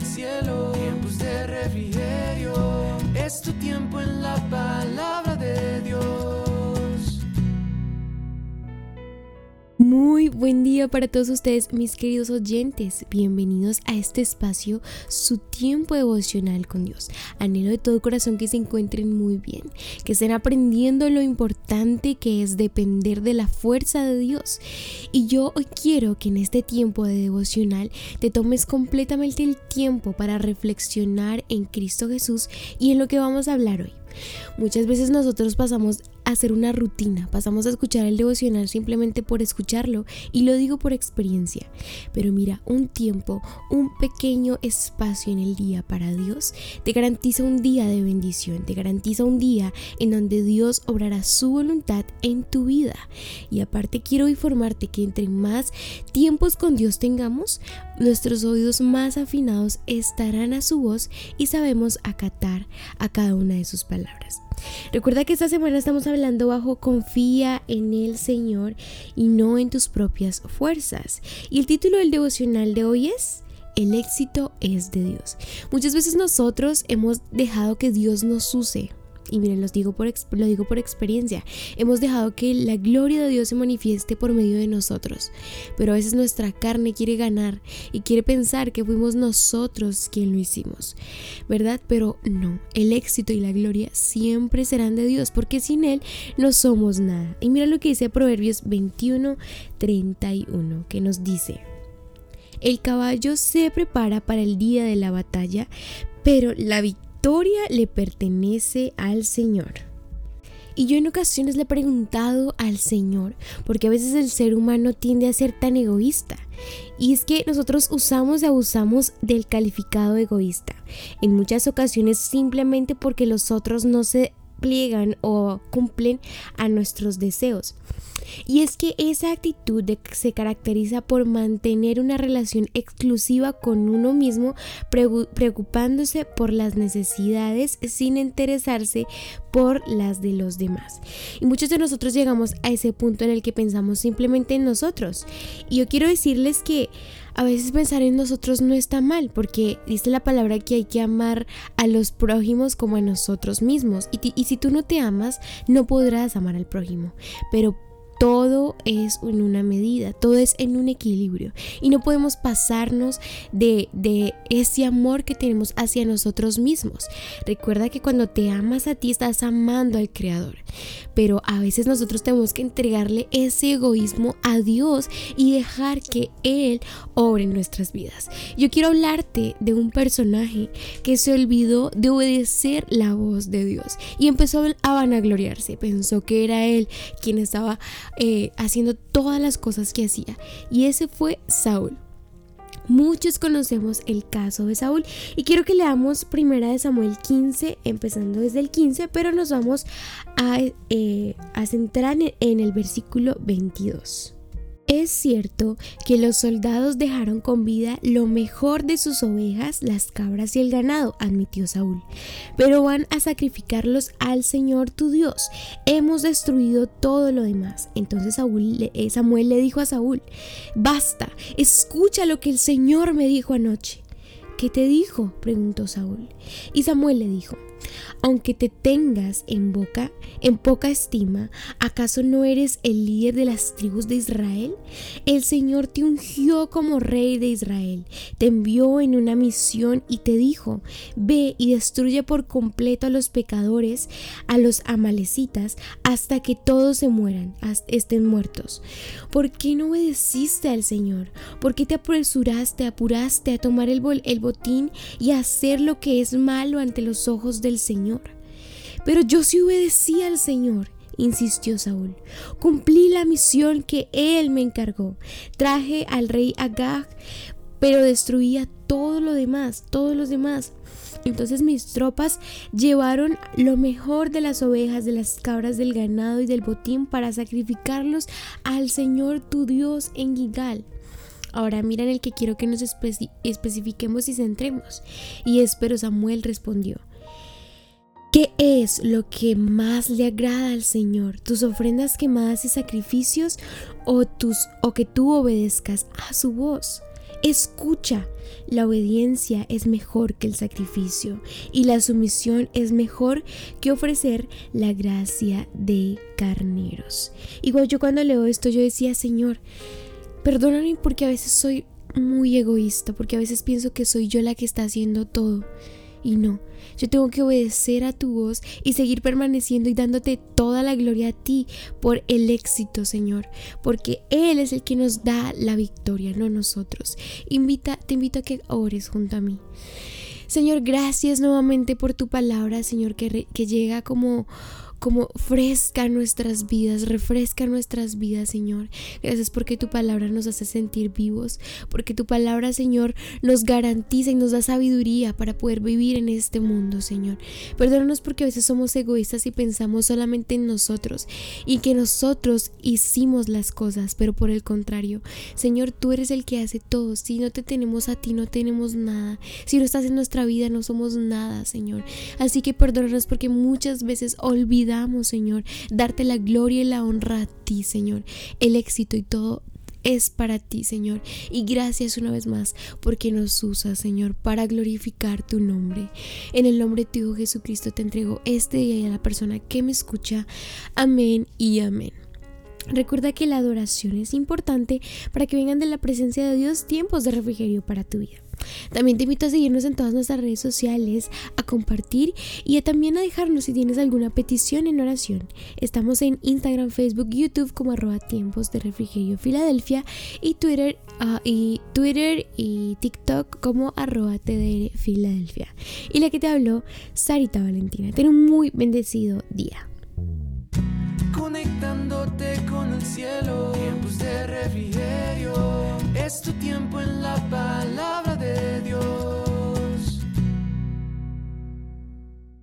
cielo, Muy buen día para todos ustedes, mis queridos oyentes. Bienvenidos a este espacio, su tiempo devocional con Dios. Anhelo de todo corazón que se encuentren muy bien, que estén aprendiendo lo importante que es depender de la fuerza de Dios. Y yo hoy quiero que en este tiempo de devocional te tomes completamente el tiempo para reflexionar en Cristo Jesús y en lo que vamos a hablar hoy. Muchas veces nosotros pasamos hacer una rutina, pasamos a escuchar el devocional simplemente por escucharlo y lo digo por experiencia. Pero mira, un tiempo, un pequeño espacio en el día para Dios te garantiza un día de bendición, te garantiza un día en donde Dios obrará su voluntad en tu vida. Y aparte quiero informarte que entre más tiempos con Dios tengamos, nuestros oídos más afinados estarán a su voz y sabemos acatar a cada una de sus palabras. Recuerda que esta semana estamos hablando bajo confía en el Señor y no en tus propias fuerzas. Y el título del devocional de hoy es el éxito es de Dios. Muchas veces nosotros hemos dejado que Dios nos use y miren, los digo por, lo digo por experiencia, hemos dejado que la gloria de Dios se manifieste por medio de nosotros, pero a veces nuestra carne quiere ganar y quiere pensar que fuimos nosotros quien lo hicimos, ¿verdad? Pero no, el éxito y la gloria siempre serán de Dios, porque sin Él no somos nada. Y mira lo que dice Proverbios 21, 31, que nos dice, el caballo se prepara para el día de la batalla, pero la victoria victoria le pertenece al Señor. Y yo en ocasiones le he preguntado al Señor, porque a veces el ser humano tiende a ser tan egoísta. Y es que nosotros usamos y abusamos del calificado egoísta. En muchas ocasiones simplemente porque los otros no se o cumplen a nuestros deseos. Y es que esa actitud se caracteriza por mantener una relación exclusiva con uno mismo, preocupándose por las necesidades sin interesarse por las de los demás. Y muchos de nosotros llegamos a ese punto en el que pensamos simplemente en nosotros. Y yo quiero decirles que a veces pensar en nosotros no está mal, porque dice la palabra que hay que amar a los prójimos como a nosotros mismos. Y, si tú no te amas, no podrás amar al prójimo. Pero todo es en una medida, todo es en un equilibrio y no podemos pasarnos de, ese amor que tenemos hacia nosotros mismos. Recuerda que cuando te amas a ti estás amando al Creador, pero a veces nosotros tenemos que entregarle ese egoísmo a Dios y dejar que Él obre en nuestras vidas. Yo quiero hablarte de un personaje que se olvidó de obedecer la voz de Dios y empezó a vanagloriarse, pensó que era Él quien estaba eh, haciendo todas las cosas que hacía. Y ese fue Saúl. Muchos conocemos el caso de Saúl y quiero que leamos primera de Samuel 15, empezando desde el 15, pero nos vamos a, eh, a centrar en el versículo 22. Es cierto que los soldados dejaron con vida lo mejor de sus ovejas, las cabras y el ganado, admitió Saúl, pero van a sacrificarlos al Señor tu Dios. Hemos destruido todo lo demás. Entonces eh, Samuel le dijo a Saúl, basta, escucha lo que el Señor me dijo anoche. ¿Qué te dijo? preguntó Saúl. Y Samuel le dijo, aunque te tengas en boca, en poca estima, ¿acaso no eres el líder de las tribus de Israel? El Señor te ungió como rey de Israel, te envió en una misión y te dijo, ve y destruye por completo a los pecadores, a los amalecitas, hasta que todos se mueran, estén muertos. ¿Por qué no obedeciste al Señor? ¿Por qué te apresuraste, apuraste a tomar el, el botín y a hacer lo que es malo ante los ojos del Señor. Pero yo sí obedecí al Señor, insistió Saúl. Cumplí la misión que él me encargó. Traje al rey Agag, pero destruía todo lo demás, todos los demás. Entonces mis tropas llevaron lo mejor de las ovejas, de las cabras, del ganado y del botín para sacrificarlos al Señor tu Dios en Gigal. Ahora miren el que quiero que nos especifiquemos y centremos. Y es, pero Samuel respondió, ¿Qué es lo que más le agrada al Señor? ¿Tus ofrendas quemadas y sacrificios o, tus, o que tú obedezcas a su voz? Escucha, la obediencia es mejor que el sacrificio y la sumisión es mejor que ofrecer la gracia de carneros. Igual yo cuando leo esto yo decía, Señor, perdóname porque a veces soy muy egoísta, porque a veces pienso que soy yo la que está haciendo todo. Y no, yo tengo que obedecer a tu voz y seguir permaneciendo y dándote toda la gloria a ti por el éxito, Señor, porque Él es el que nos da la victoria, no nosotros. Invita, te invito a que ores junto a mí. Señor, gracias nuevamente por tu palabra, Señor, que, que llega como como fresca nuestras vidas, refresca nuestras vidas, Señor. Gracias porque tu palabra nos hace sentir vivos, porque tu palabra, Señor, nos garantiza y nos da sabiduría para poder vivir en este mundo, Señor. Perdónanos porque a veces somos egoístas y pensamos solamente en nosotros y que nosotros hicimos las cosas, pero por el contrario, Señor, tú eres el que hace todo. Si no te tenemos a ti, no tenemos nada. Si no estás en nuestra vida, no somos nada, Señor. Así que perdónanos porque muchas veces olvidamos Señor, darte la gloria y la honra a ti, Señor. El éxito y todo es para ti, Señor. Y gracias una vez más porque nos usas, Señor, para glorificar tu nombre. En el nombre de tu Hijo Jesucristo te entrego este día y a la persona que me escucha. Amén y amén. Recuerda que la adoración es importante para que vengan de la presencia de Dios tiempos de refrigerio para tu vida. También te invito a seguirnos en todas nuestras redes sociales, a compartir y también a dejarnos si tienes alguna petición en oración. Estamos en Instagram, Facebook, YouTube como arroba tiempos de refrigerio Filadelfia y Twitter, ah, y Twitter y TikTok como arroba TDR Filadelfia. Y la que te habló, Sarita Valentina. Ten un muy bendecido día conectándote con el cielo. Tiempos de refrigerio, es tu tiempo en la palabra